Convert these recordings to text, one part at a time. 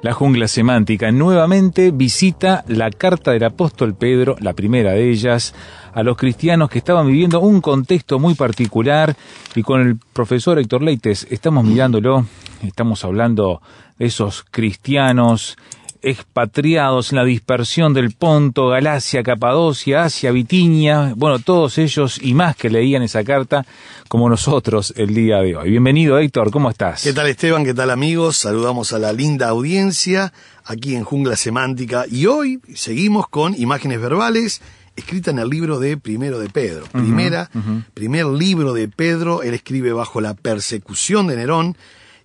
La jungla semántica nuevamente visita la carta del apóstol Pedro, la primera de ellas, a los cristianos que estaban viviendo un contexto muy particular y con el profesor Héctor Leites estamos mirándolo, estamos hablando de esos cristianos expatriados en la dispersión del Ponto, Galacia, Capadocia, Asia, Bitinia, bueno, todos ellos y más que leían esa carta como nosotros el día de hoy. Bienvenido Héctor, ¿cómo estás? ¿Qué tal Esteban? ¿Qué tal amigos? Saludamos a la linda audiencia aquí en Jungla Semántica y hoy seguimos con imágenes verbales escritas en el libro de Primero de Pedro. Primera, primer libro de Pedro, él escribe bajo la persecución de Nerón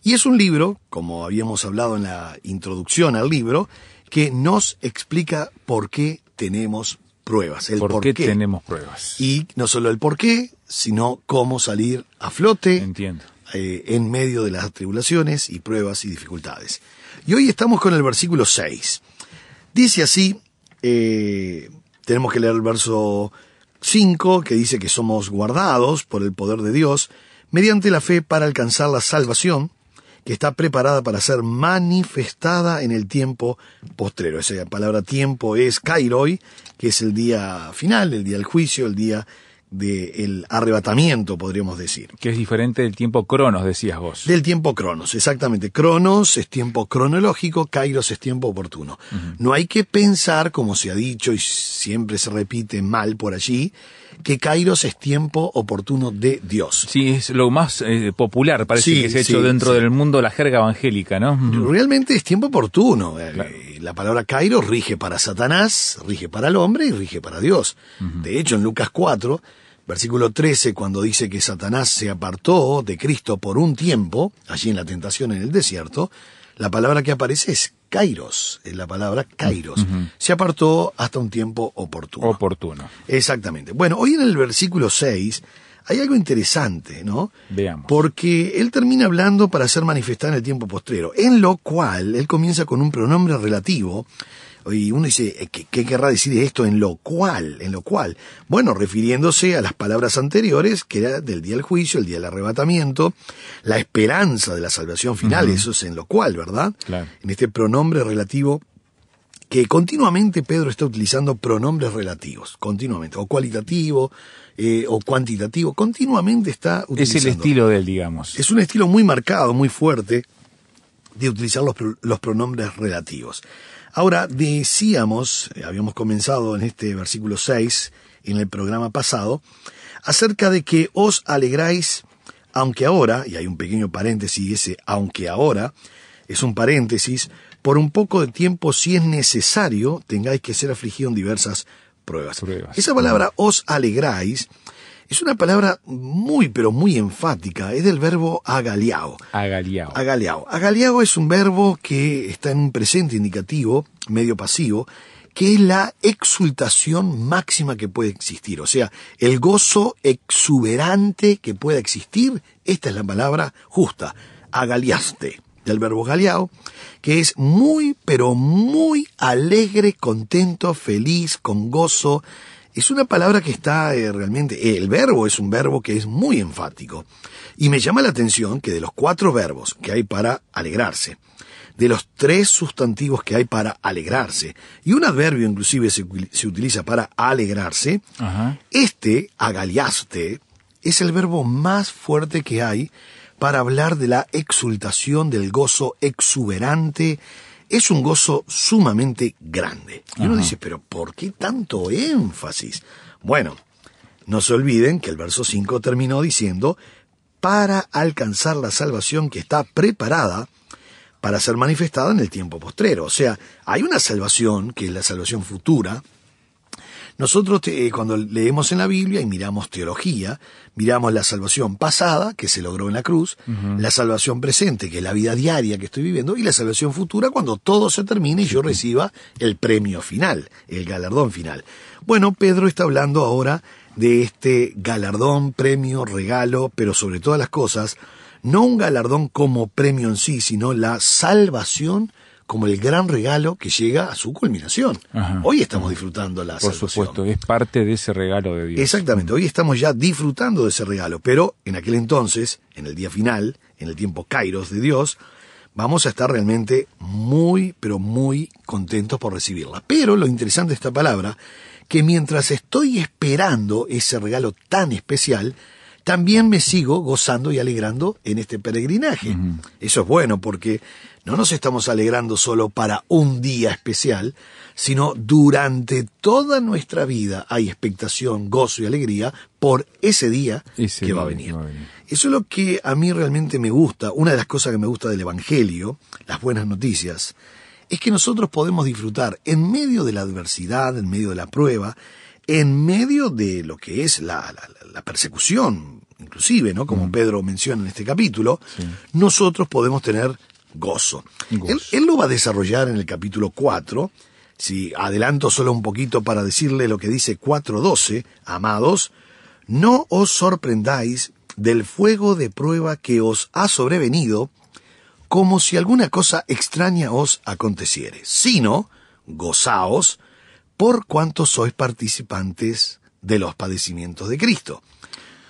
y es un libro, como habíamos hablado en la introducción al libro, que nos explica por qué tenemos pruebas, el ¿Por, por, qué, tenemos pruebas? y no solo el por qué, sino cómo salir a flote Entiendo. eh, en medio de las tribulaciones y pruebas y dificultades. Y hoy estamos con el versículo 6. Dice así, eh, tenemos que leer el verso 5, que dice que somos guardados por el poder de Dios mediante la fe para alcanzar la salvación que está preparada para ser manifestada en el tiempo postrero. Esa palabra tiempo es kairoi, que es el día final, el día del juicio, el día del arrebatamiento, podríamos decir. Que es diferente del tiempo cronos, decías vos. Del tiempo cronos, exactamente. Cronos es tiempo cronológico, kairos es tiempo oportuno. No hay que pensar, como se ha dicho y siempre se repite mal por allí, que kairos es tiempo oportuno de Dios. Sí, es lo más eh, popular, parece Sí, que se ha sí, hecho dentro sí. del mundo la jerga evangélica, ¿no? Realmente es tiempo oportuno. Eh, Claro. La palabra kairos rige para Satanás, rige para el hombre y rige para Dios. De hecho, en Lucas 4, versículo 13, cuando dice que Satanás se apartó de Cristo por un tiempo, allí en la tentación en el desierto, la palabra que aparece es kairos, es la palabra kairos. Se apartó hasta un tiempo oportuno. Oportuno. Exactamente. Bueno, hoy en el versículo 6 hay algo interesante, ¿no? Veamos. Porque él termina hablando para ser manifestada en el tiempo postrero, en lo cual él comienza con un pronombre relativo. Y uno dice, eh, ¿qué, qué querrá decir esto en lo cual? En lo cual. Bueno, refiriéndose a las palabras anteriores, que era del día del juicio, el día del arrebatamiento, la esperanza de la salvación final, eso es en lo cual, ¿verdad? Claro. En este pronombre relativo que continuamente Pedro está utilizando pronombres relativos, continuamente, o cualitativo, eh, o cuantitativo, continuamente está Es utilizando. el estilo de él, digamos. Es un estilo muy marcado, muy fuerte, de utilizar los, los pronombres relativos. Ahora, decíamos, eh, habíamos comenzado en este versículo 6, en el programa pasado, acerca de que os alegráis, aunque ahora, y hay un pequeño paréntesis, ese aunque ahora, es un paréntesis, por un poco de tiempo, si es necesario, tengáis que ser afligido en diversas pruebas. Pruebas. Esa palabra os alegráis es una palabra muy, pero muy enfática, es del verbo agaliao. Agaliao. Agaliao. Agaliao es un verbo que está en un presente indicativo, medio pasivo, que es la exultación máxima que puede existir. O sea, el gozo exuberante que pueda existir, esta es la palabra justa, agaliaste, del verbo galeao, que es muy, pero muy alegre, contento, feliz, con gozo. Es una palabra que está eh, realmente, el verbo es un verbo que es muy enfático. Y me llama la atención que de los cuatro verbos que hay para alegrarse, de los tres sustantivos que hay para alegrarse, y un adverbio inclusive se, se utiliza para alegrarse, Ajá. este, agaliaste, es el verbo más fuerte que hay para hablar de la exultación, del gozo exuberante, es un gozo sumamente grande. Y uno Ajá. dice, pero ¿por qué tanto énfasis? Bueno, no se olviden que el verso 5 terminó diciendo, para alcanzar la salvación que está preparada para ser manifestada en el tiempo postrero. O sea, hay una salvación, que es la salvación futura, nosotros eh, cuando leemos en la Biblia y miramos teología, miramos la salvación pasada, que se logró en la cruz, la salvación presente, que es la vida diaria que estoy viviendo, y la salvación futura cuando todo se termine y yo reciba el premio final, el galardón final. Bueno, Pedro está hablando ahora de este galardón, premio, regalo, pero sobre todas las cosas, no un galardón como premio en sí, sino la salvación como el gran regalo que llega a su culminación. Ajá. Hoy estamos disfrutando la Por salvación. supuesto, es parte de ese regalo de Dios. Exactamente, hoy estamos ya disfrutando de ese regalo, pero en aquel entonces, en el día final, en el tiempo kairos de Dios, vamos a estar realmente muy, pero muy contentos por recibirla. Pero lo interesante de esta palabra, que mientras estoy esperando ese regalo tan especial, también me sigo gozando y alegrando en este peregrinaje. Eso es bueno porque no nos estamos alegrando solo para un día especial, sino durante toda nuestra vida hay expectación, gozo y alegría por ese día Ese que va a venir. que va a venir. Eso es lo que a mí realmente me gusta. Una de las cosas que me gusta del Evangelio, las buenas noticias, es que nosotros podemos disfrutar en medio de la adversidad, en medio de la prueba, en medio de lo que es la, la- la persecución, inclusive, ¿no? Mm. Como Pedro menciona en este capítulo, nosotros podemos tener gozo. Gozo. Él, él lo va a desarrollar en el capítulo 4. Si adelanto solo un poquito para decirle lo que dice 4.12, amados, no os sorprendáis del fuego de prueba que os ha sobrevenido, como si alguna cosa extraña os aconteciere, sino gozaos por cuanto sois participantes de los padecimientos de Cristo,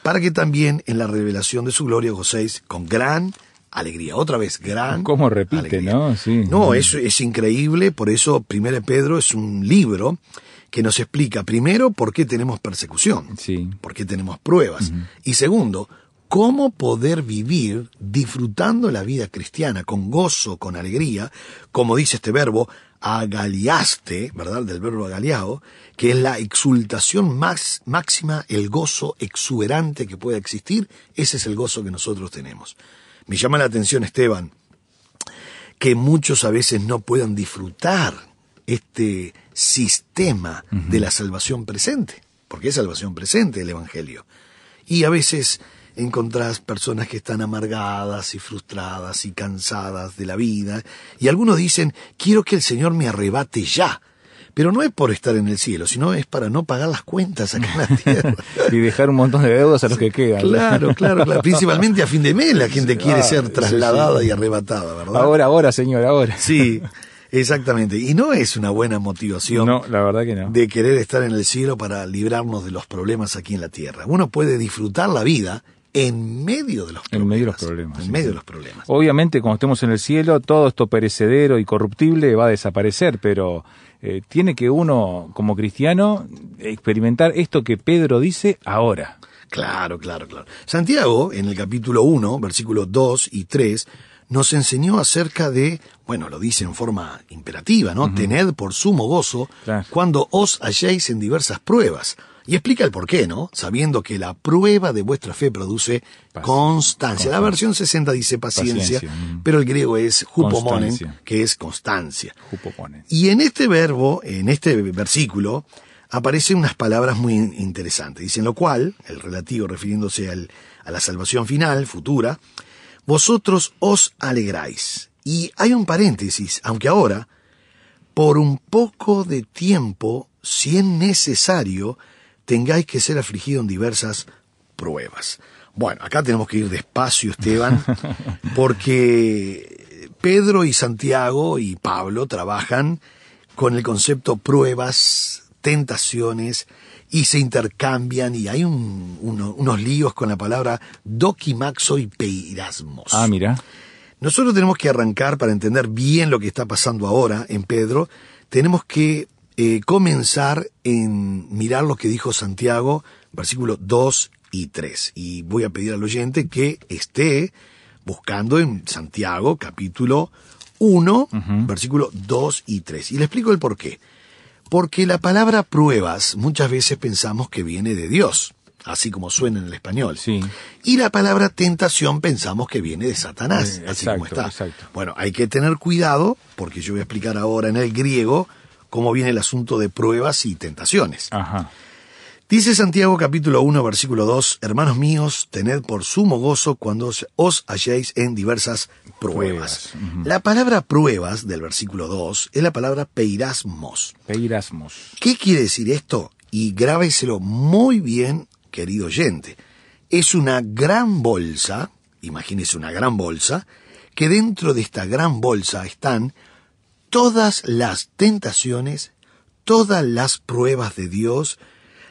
para que también en la revelación de su gloria gocéis con gran alegría. Otra vez, gran ¿Cómo repite, alegría. no? Sí. No, eso es increíble, por eso Primero Pedro es un libro que nos explica primero por qué tenemos persecución, Sí. por qué tenemos pruebas, y segundo, cómo poder vivir disfrutando la vida cristiana con gozo, con alegría, como dice este verbo, agaliaste, ¿verdad? Del verbo agaliao, que es la exultación más máxima, el gozo exuberante que pueda existir, ese es el gozo que nosotros tenemos. Me llama la atención, Esteban, que muchos a veces no puedan disfrutar este sistema de la salvación presente, porque es salvación presente el Evangelio. Y a veces encontrás personas que están amargadas y frustradas y cansadas de la vida, y algunos dicen, quiero que el Señor me arrebate ya. Pero no es por estar en el cielo, sino es para no pagar las cuentas acá en la tierra. y dejar un montón de deudas a los que quedan. Claro, claro, claro. Principalmente a fin de mes la gente quiere Ah, ser trasladada sí. y arrebatada, ¿verdad? Ahora, ahora, señor, ahora. Sí, exactamente. Y no es una buena motivación No, la verdad que no. de querer estar en el cielo para librarnos de los problemas aquí en la tierra. Uno puede disfrutar la vida en medio de los problemas. En medio de los problemas, En sí, medio de los problemas. Obviamente, cuando estemos en el cielo, todo esto perecedero y corruptible va a desaparecer, pero eh, tiene que uno, como cristiano, experimentar esto que Pedro dice ahora. Claro, claro, claro. Santiago, en el capítulo 1, versículos 2 y 3, nos enseñó acerca de, bueno, lo dice en forma imperativa, ¿no? Tened por sumo gozo Claro. cuando os halléis en diversas pruebas. Y explica el por qué, ¿no? Sabiendo que la prueba de vuestra fe produce constancia. La versión 60 dice paciencia, Paciencia, mm. pero el griego es hupomonen, que es constancia. Y en este verbo, en este versículo, aparecen unas palabras muy in- interesantes. Dicen lo cual, el relativo refiriéndose al- a la salvación final, futura, vosotros os alegráis. Y hay un paréntesis, aunque ahora, por un poco de tiempo, si es necesario, tengáis que ser afligido en diversas pruebas. Bueno, acá tenemos que ir despacio, Esteban, porque Pedro y Santiago y Pablo trabajan con el concepto pruebas, tentaciones, y se intercambian, y hay un- uno- unos líos con la palabra dokimaxo y peirasmos. Ah, mira. Nosotros tenemos que arrancar para entender bien lo que está pasando ahora en Pedro. Tenemos que eh, comenzar en mirar lo que dijo Santiago, versículos 2 y 3. Y voy a pedir al oyente que esté buscando en Santiago, capítulo 1, versículo 2 y 3. Y le explico el por qué. Porque la palabra pruebas muchas veces pensamos que viene de Dios, así como suena en el español. Sí. Y la palabra tentación pensamos que viene de Satanás, Eh, así como está. exacto. Bueno, hay que tener cuidado, porque yo voy a explicar ahora en el griego cómo viene el asunto de pruebas y tentaciones. Ajá. Dice Santiago capítulo 1 versículo 2, Hermanos míos, tened por sumo gozo cuando os- halléis en diversas pruebas. La palabra pruebas del versículo 2 es la palabra peirasmos. Peirasmos. ¿Qué quiere decir esto? Y grábeselo muy bien, querido oyente. Es una gran bolsa, imagínese una gran bolsa, que dentro de esta gran bolsa están todas las tentaciones, todas las pruebas de Dios,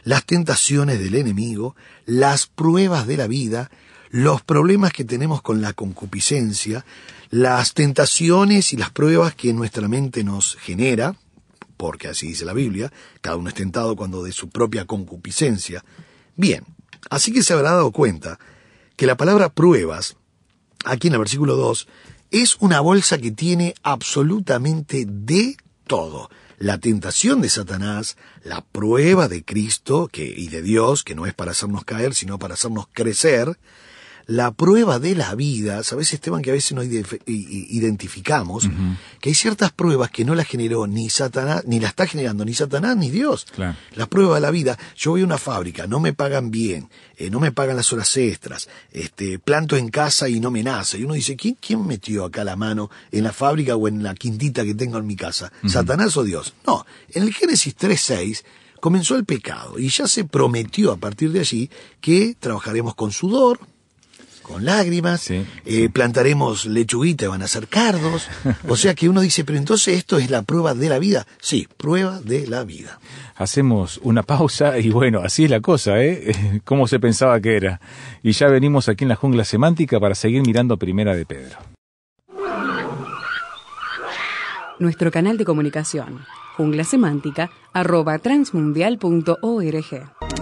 las tentaciones del enemigo, las pruebas de la vida, los problemas que tenemos con la concupiscencia, las tentaciones y las pruebas que nuestra mente nos genera, porque así dice la Biblia, cada uno es tentado cuando de su propia concupiscencia. Bien, así que se habrá dado cuenta que la palabra pruebas, aquí en el versículo 2, es una bolsa que tiene absolutamente de todo. La tentación de Satanás, la prueba de Cristo que, y de Dios, que no es para hacernos caer, sino para hacernos crecer, la prueba de la vida, ¿sabes, Esteban, que a veces no ide- i- i- identificamos que hay ciertas pruebas que no las generó ni Satanás, ni la está generando ni Satanás ni Dios? Claro. La prueba de la vida, yo voy a una fábrica, no me pagan bien, eh, no me pagan las horas extras, este, planto en casa y no me nace. Y uno dice, ¿quién, quién metió acá la mano en la fábrica o en la quintita que tengo en mi casa? ¿Satanás o Dios? No, en el Génesis 3.6 comenzó el pecado y ya se prometió a partir de allí que trabajaremos con sudor, con lágrimas, Sí. eh, plantaremos lechuguita y van a ser cardos. O sea que uno dice, pero entonces esto es la prueba de la vida. Sí, prueba de la vida. Hacemos una pausa y bueno, así es la cosa, ¿eh? ¿Cómo se pensaba que era? Y ya venimos aquí en la jungla semántica para seguir mirando Primera de Pedro. Nuestro canal de comunicación, junglasemántica, arroba transmundial.org.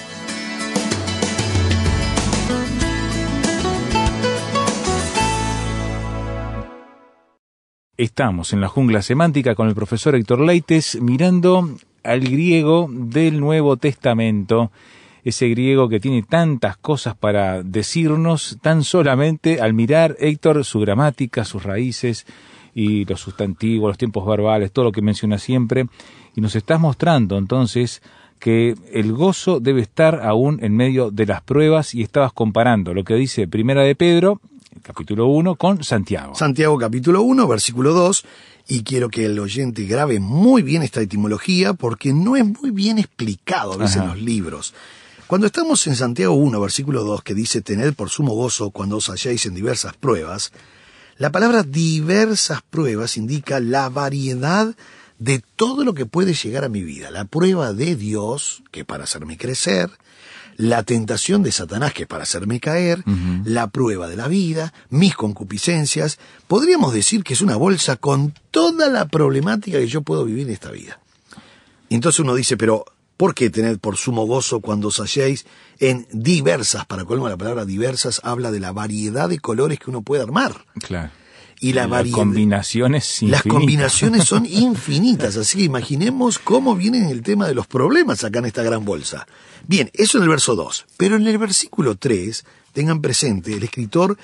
Estamos en la jungla semántica con el profesor Héctor Leites mirando al griego del Nuevo Testamento, ese griego que tiene tantas cosas para decirnos tan solamente al mirar, Héctor, su gramática, sus raíces y los sustantivos, los tiempos verbales, todo lo que menciona siempre, y nos estás mostrando entonces que el gozo debe estar aún en medio de las pruebas y estabas comparando lo que dice Primera de Pedro, capítulo 1, con Santiago. Santiago capítulo 1, versículo 2, y quiero que el oyente grabe muy bien esta etimología porque no es muy bien explicado a veces Ajá. en los libros. Cuando estamos en Santiago 1, versículo 2, que dice, tened por sumo gozo cuando os halláis en diversas pruebas, la palabra diversas pruebas indica la variedad de todo lo que puede llegar a mi vida. La prueba de Dios, que para hacerme crecer, la tentación de Satanás, que es para hacerme caer, la prueba de la vida, mis concupiscencias. Podríamos decir que es una bolsa con toda la problemática que yo puedo vivir en esta vida. Y entonces uno dice, pero ¿por qué tener por sumo gozo cuando os halléis en diversas? Para colmo, la palabra diversas habla de la variedad de colores que uno puede armar. Claro. Y la Las variedad. combinaciones Las infinitas. combinaciones son infinitas, así que imaginemos cómo viene el tema de los problemas acá en esta gran bolsa. Bien, eso en el verso 2. Pero en el versículo 3, tengan presente, el escritor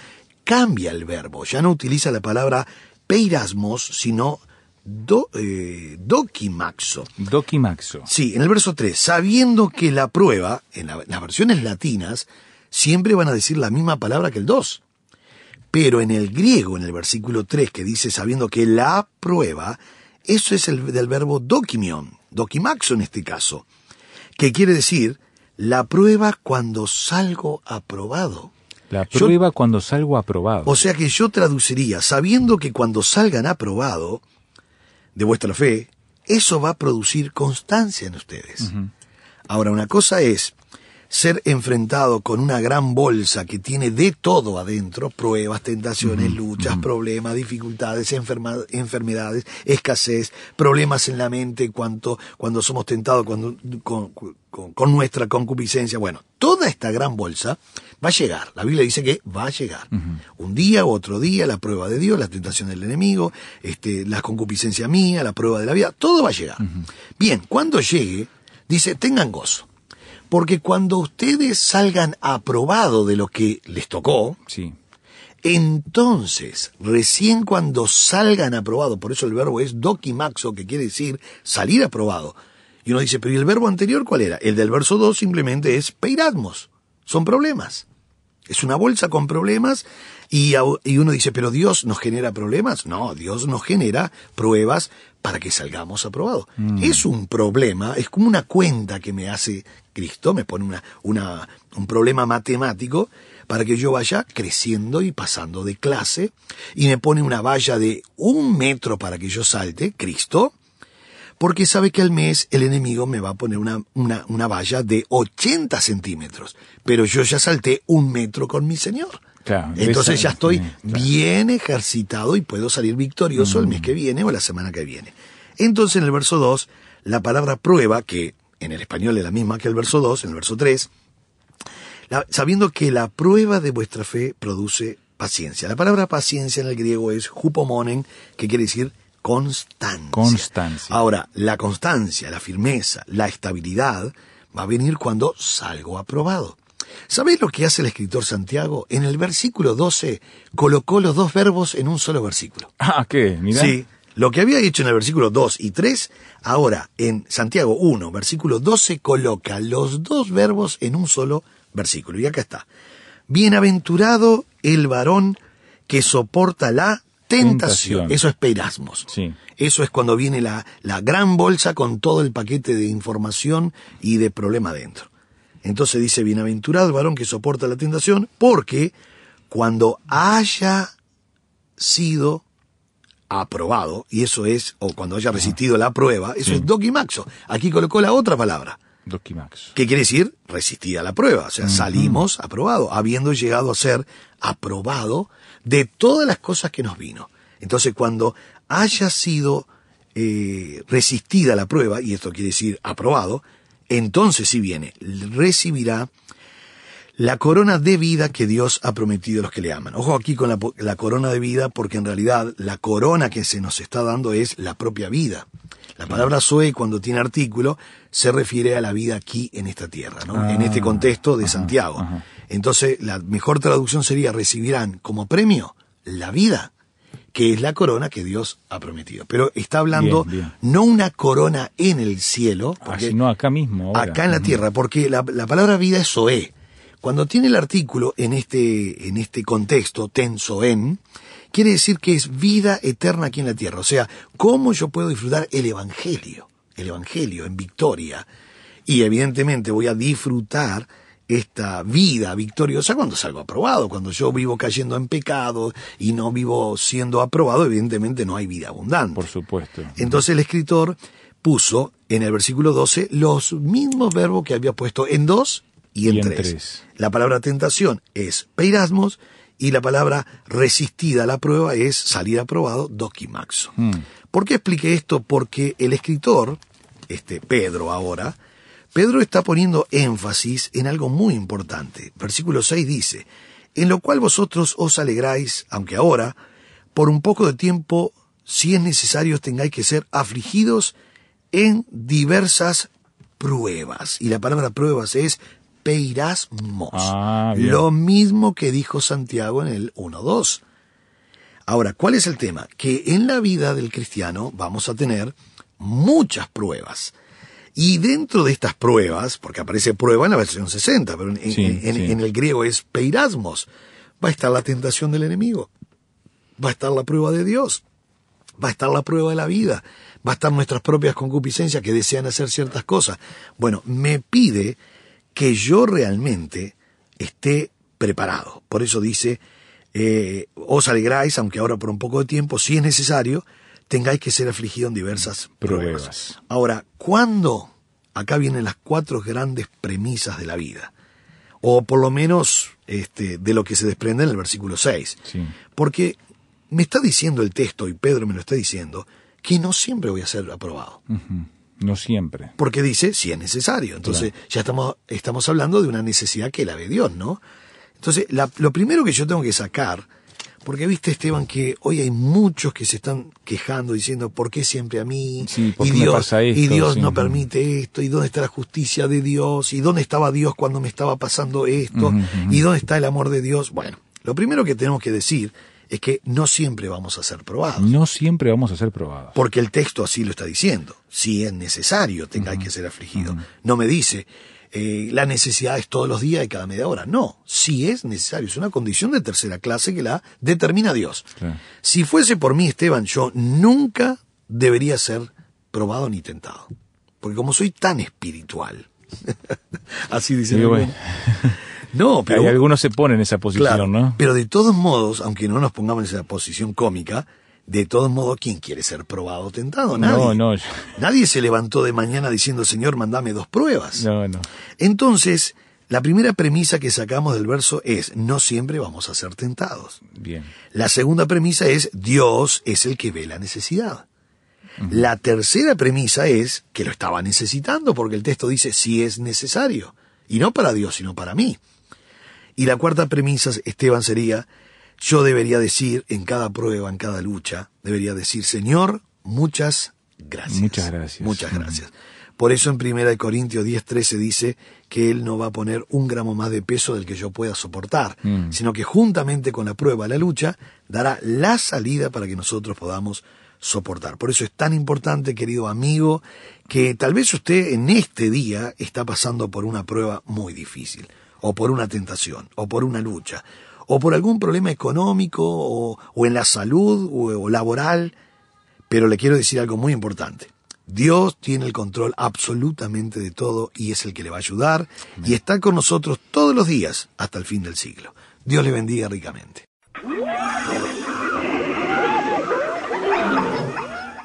cambia el verbo, ya no utiliza la palabra peirasmos, sino do, eh, dokimaxo. Dokimaxo. Sí, en el verso 3, sabiendo que la prueba, en, la- en las versiones latinas, siempre van a decir la misma palabra que el 2. Pero en el griego, en el versículo 3, que dice sabiendo que la prueba, eso es el del verbo dokimion, dokimaxo en este caso, que quiere decir la prueba cuando salgo aprobado. La Yo- prueba cuando salgo aprobado. O sea que yo traduciría, sabiendo que cuando salgan aprobado de vuestra fe, eso va a producir constancia en ustedes. Ahora, una cosa es ser enfrentado con una gran bolsa que tiene de todo adentro, pruebas, tentaciones, luchas, problemas, dificultades, enferma- enfermedades, escasez, problemas en la mente cuanto, cuando somos tentados cuando, con, con- con nuestra concupiscencia. Bueno, toda esta gran bolsa va a llegar. La Biblia dice que va a llegar. Un día u otro día, la prueba de Dios, la tentación del enemigo, este, la concupiscencia mía, la prueba de la vida, todo va a llegar. Bien, cuando llegue, dice, tengan gozo. Porque cuando ustedes salgan aprobados de lo que les tocó, Sí. entonces, recién cuando salgan aprobados, por eso el verbo es dokimaxo, que quiere decir salir aprobado. Y uno dice, pero ¿y el verbo anterior cuál era? El del verso 2 simplemente es peirasmos. Son problemas. Es una bolsa con problemas y, y uno dice, pero Dios nos genera problemas. No, Dios nos genera pruebas para que salgamos aprobados. Es un problema, es como una cuenta que me hace Cristo, me pone una, una, un problema matemático para que yo vaya creciendo y pasando de clase y me pone una valla de un metro para que yo salte, Cristo, porque sabe que al mes el enemigo me va a poner una, una, una valla de 80 centímetros, pero yo ya salté un metro con mi Señor. Claro, Entonces ya estoy claro. bien ejercitado y puedo salir victorioso el mes que viene o la semana que viene. Entonces en el verso 2, la palabra prueba, que en el español es la misma que el verso 2, en el verso 3, la- sabiendo que la prueba de vuestra fe produce paciencia. La palabra paciencia en el griego es hupomonen, que quiere decir constancia. Constancia. Ahora, la constancia, la firmeza, la estabilidad va a venir cuando salgo aprobado. ¿Sabéis lo que hace el escritor Santiago? En el versículo 12 colocó los dos verbos en un solo versículo. Ah, ¿qué? Mirá. Sí, lo que había dicho en el versículo 2 y 3, ahora en Santiago 1, versículo 12, coloca los dos verbos en un solo versículo. Y acá está. Bienaventurado el varón que soporta la tentación. Tentación. Eso es perasmos. Sí. Eso es cuando viene la, la gran bolsa con todo el paquete de información y de problema dentro. Entonces dice, bienaventurado el varón que soporta la tentación, porque cuando haya sido aprobado, y eso es, o cuando haya resistido la prueba, eso es dokimaxo. Aquí colocó la otra palabra. Dokimaxo. ¿Qué quiere decir? Resistida la prueba. O sea, salimos aprobado, habiendo llegado a ser aprobado de todas las cosas que nos vino. Entonces, cuando haya sido eh, resistida la prueba, y esto quiere decir aprobado, entonces sí viene, recibirá la corona de vida que Dios ha prometido a los que le aman. Ojo aquí con la, corona de vida, porque en realidad la corona que se nos está dando es la propia vida. La palabra Zoe, cuando tiene artículo, se refiere a la vida aquí en esta tierra, ¿no? Ah, en este contexto de ajá, Santiago. ajá. Entonces, la mejor traducción sería recibirán como premio la vida, que es la corona que Dios ha prometido. Pero está hablando Bien, bien. no una corona en el cielo, Ah, sino acá mismo. ahora. acá en la tierra, porque la, la palabra vida es Zoé. Cuando tiene el artículo en este, en este contexto, ten Zoen, quiere decir que es vida eterna aquí en la tierra. O sea, ¿cómo yo puedo disfrutar el Evangelio? El Evangelio en victoria. Y evidentemente voy a disfrutar esta vida victoriosa cuando salgo aprobado. Cuando yo vivo cayendo en pecado y no vivo siendo aprobado, evidentemente no hay vida abundante. Por supuesto. Entonces el escritor puso en el versículo 12 los mismos verbos que había puesto en dos y en, Y en tres. tres. La palabra tentación es peirasmos y la palabra resistida a la prueba es salir aprobado, dokimaxo. Mm. ¿Por qué expliqué esto? Porque el escritor, este Pedro ahora, Pedro está poniendo énfasis en algo muy importante. Versículo 6 dice, en lo cual vosotros os alegráis, aunque ahora, por un poco de tiempo, si es necesario, tengáis que ser afligidos en diversas pruebas. Y la palabra pruebas es peirasmos. Ah, lo mismo que dijo Santiago en el 1.2. Ahora, ¿cuál es el tema? Que en la vida del cristiano vamos a tener muchas pruebas. Y dentro de estas pruebas, porque aparece prueba en la versión 60, pero en, Sí, en- en- sí. en el griego es peirasmos, va a estar la tentación del enemigo, va a estar la prueba de Dios, va a estar la prueba de la vida, va a estar nuestras propias concupiscencias que desean hacer ciertas cosas. Bueno, me pide que yo realmente esté preparado. Por eso dice, eh, os alegráis, aunque ahora por un poco de tiempo, si es necesario, tengáis que ser afligido en diversas pruebas. Pruebas. Ahora, ¿cuándo? Acá vienen las cuatro grandes premisas de la vida. O por lo menos este, de lo que se desprende en el versículo 6. Sí. Porque me está diciendo el texto, y Pedro me lo está diciendo, que no siempre voy a ser aprobado. No siempre. Porque dice, si es necesario. Entonces, ya estamos, estamos hablando de una necesidad que la ve Dios, ¿no? Entonces, la- lo primero que yo tengo que sacar, porque viste, Esteban, que hoy hay muchos que se están quejando diciendo, ¿por qué siempre a mí? Sí, ¿por y qué me Dios, pasa esto? y Dios Sí. no permite esto, y dónde está la justicia de Dios, y dónde estaba Dios cuando me estaba pasando esto, y dónde está el amor de Dios. Bueno, lo primero que tenemos que decir es que no siempre vamos a ser probados. No siempre vamos a ser probados. Porque el texto así lo está diciendo. Si es necesario, tengáis que ser afligido. No me dice, eh, la necesidad es todos los días y cada media hora. No, si es necesario. Es una condición de tercera clase que la determina Dios. Claro. Si fuese por mí, Esteban, yo nunca debería ser probado ni tentado. Porque como soy tan espiritual. así dice Sí, bueno. No, pero Hay algunos se ponen en esa posición, Claro, ¿no? Pero de todos modos, aunque no nos pongamos en esa posición cómica, de todos modos, ¿quién quiere ser probado o tentado? Nadie. No, no, yo- Nadie se levantó de mañana diciendo, Señor, mandame dos pruebas. no, no. Entonces, la primera premisa que sacamos del verso es, no siempre vamos a ser tentados. Bien. La segunda premisa es, Dios es el que ve la necesidad. La tercera premisa es que lo estaba necesitando, porque el texto dice, si es necesario. Y no para Dios, sino para mí. Y la cuarta premisa, Esteban, sería, yo debería decir en cada prueba, en cada lucha, debería decir, Señor, muchas gracias. Muchas gracias. Muchas gracias. Por eso en 1 Corintios 10:13 dice que Él no va a poner un gramo más de peso del que yo pueda soportar, Mm. sino que juntamente con la prueba, la lucha, dará la salida para que nosotros podamos soportar. Por eso es tan importante, querido amigo, que tal vez usted en este día está pasando por una prueba muy difícil, o por una tentación, o por una lucha, o por algún problema económico, o, en la salud, o- o laboral, pero le quiero decir algo muy importante. Dios tiene el control absolutamente de todo y es el que le va a ayudar y está con nosotros todos los días hasta el fin del siglo. Dios le bendiga ricamente.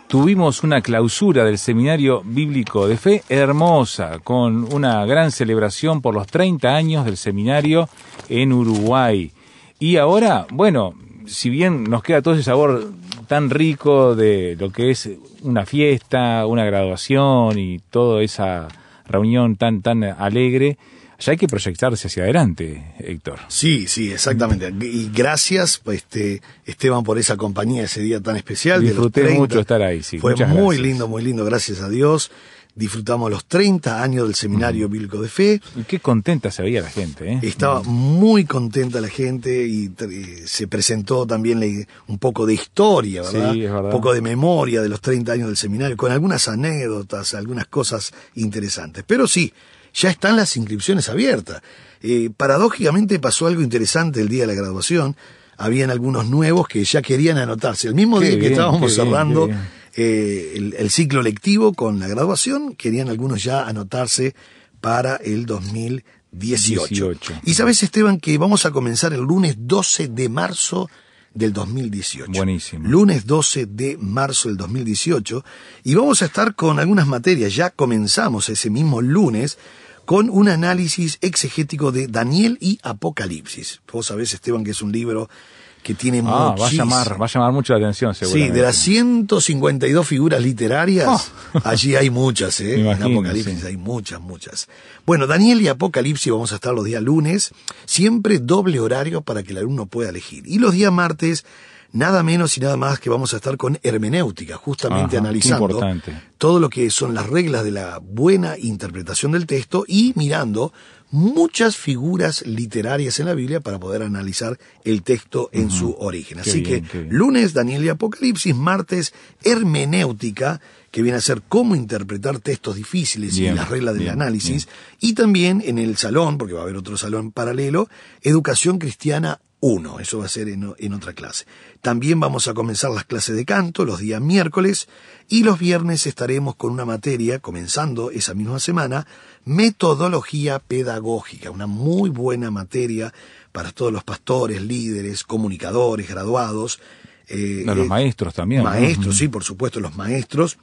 Tuvimos una clausura del Seminario Bíblico de Fe hermosa, con una gran celebración por los 30 años del seminario en Uruguay. Y ahora, bueno, si bien nos queda todo ese sabor tan rico de lo que es una fiesta, una graduación y toda esa reunión tan, tan alegre, ya hay que proyectarse hacia adelante, Héctor. Sí, sí, exactamente. Y gracias, este, Esteban, por esa compañía ese día tan especial. de los Disfruté 30. mucho estar ahí, sí. Fue Muchas muy gracias. lindo, muy lindo, gracias a Dios. Disfrutamos los 30 años del Seminario Bíblico de Fe. Y qué contenta se veía la gente, ¿eh? Estaba muy contenta la gente y se presentó también un poco de historia, ¿verdad? Sí, es verdad. Un poco de memoria de los 30 años del seminario, con algunas anécdotas, algunas cosas interesantes. Pero sí, ya están las inscripciones abiertas. Eh, paradójicamente pasó algo interesante el día de la graduación. Habían algunos nuevos que ya querían anotarse. El mismo Qué día que estábamos cerrando bien. Eh, el, el ciclo lectivo con la graduación, querían algunos ya anotarse para el 2018. 18. Y sabes, Esteban, que vamos a comenzar el lunes 12 de marzo del 2018. Buenísimo. Lunes 12 de marzo del 2018. Y vamos a estar con algunas materias. Ya comenzamos ese mismo lunes con un análisis exegético de Daniel y Apocalipsis. Vos sabés, Esteban, que es un libro que tiene Ah, va a llamar, va a llamar mucho la atención, Sí, seguramente. de las 152 figuras literarias, Oh. allí hay muchas, ¿eh? En Apocalipsis sí. hay muchas, muchas. Bueno, Daniel y Apocalipsis vamos a estar los días lunes, siempre doble horario para que el alumno pueda elegir. Y los días martes nada menos y nada más que vamos a estar con hermenéutica, justamente Ajá, analizando todo lo que son las reglas de la buena interpretación del texto y mirando muchas figuras literarias en la Biblia para poder analizar el texto en su origen. Así que bien. lunes Daniel y Apocalipsis, martes hermenéutica, que viene a ser cómo interpretar textos difíciles Bien, y las reglas del bien, análisis, y también en el salón, porque va a haber otro salón paralelo, Educación Cristiana 1, eso va a ser en, en otra clase. También vamos a comenzar las clases de canto los días miércoles y los viernes estaremos con una materia, comenzando esa misma semana, metodología pedagógica, una muy buena materia para todos los pastores, líderes, comunicadores, graduados. eh, A los eh, maestros también. ¿no? Maestros, sí, por supuesto, los maestros,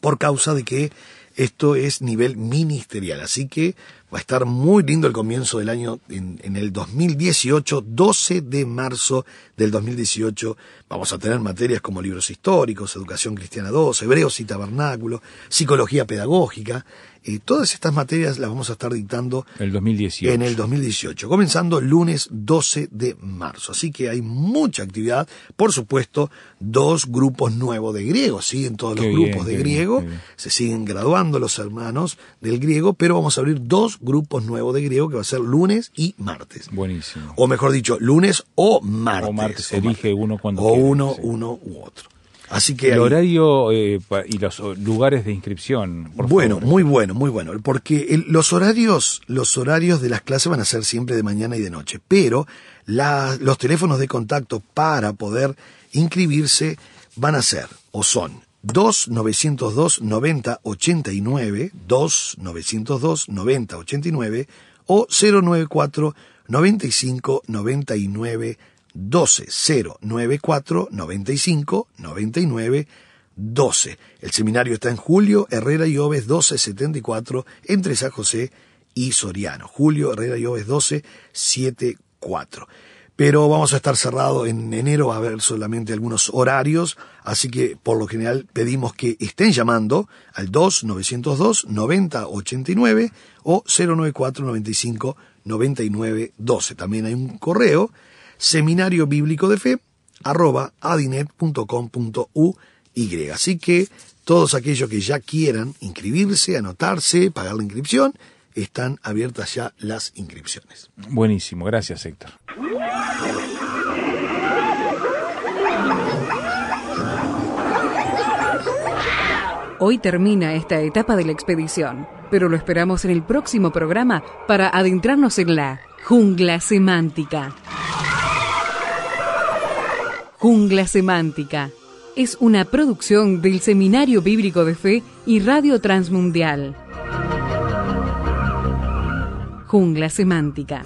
por causa de que esto es nivel ministerial. Así que va a estar muy lindo el comienzo del año en, en el 2018, 12 de marzo del 2018. Vamos a tener materias como libros históricos, educación cristiana 2, hebreos y tabernáculo, psicología pedagógica. Eh, todas estas materias las vamos a estar dictando El 2018. en el 2018, comenzando lunes 12 de marzo. Así que hay mucha actividad. Por supuesto, dos grupos nuevos de griego. Siguen todos Qué los bien, grupos de bien, griego. bien. Se siguen graduando los hermanos del griego, pero vamos a abrir dos grupos nuevos de griego que va a ser lunes y martes. Buenísimo. O mejor dicho, lunes o martes. O martes, O elige uno cuando O quiera, uno, sí. uno u otro. Así que El ahí- horario eh, y los lugares de inscripción. por bueno, favor. muy bueno, muy bueno, porque el- los horarios, los horarios de las clases van a ser siempre de mañana y de noche, pero la- los teléfonos de contacto para poder inscribirse van a ser o son 2 902 90 89, 2 902 90 89 o 094 95 99 12 094 95 99 12. El seminario está en Julio Herrera y Oves 1274 entre San José y Soriano. Julio Herrera y Oves 1274. Pero vamos a estar cerrado en enero, va a haber solamente algunos horarios, así que por lo general pedimos que estén llamando al 2 902 90 89 o 094 95 99 12. También hay un correo, seminario bíblico de fe, arroba adinet.com.uy. Así que todos aquellos que ya quieran inscribirse, anotarse, pagar la inscripción, están abiertas ya las inscripciones. Buenísimo, gracias Héctor. Hoy termina esta etapa de la expedición, pero lo esperamos en el próximo programa para adentrarnos en la jungla semántica. Jungla Semántica es una producción del Seminario Bíblico de Fe y Radio Transmundial. Jungla Semántica.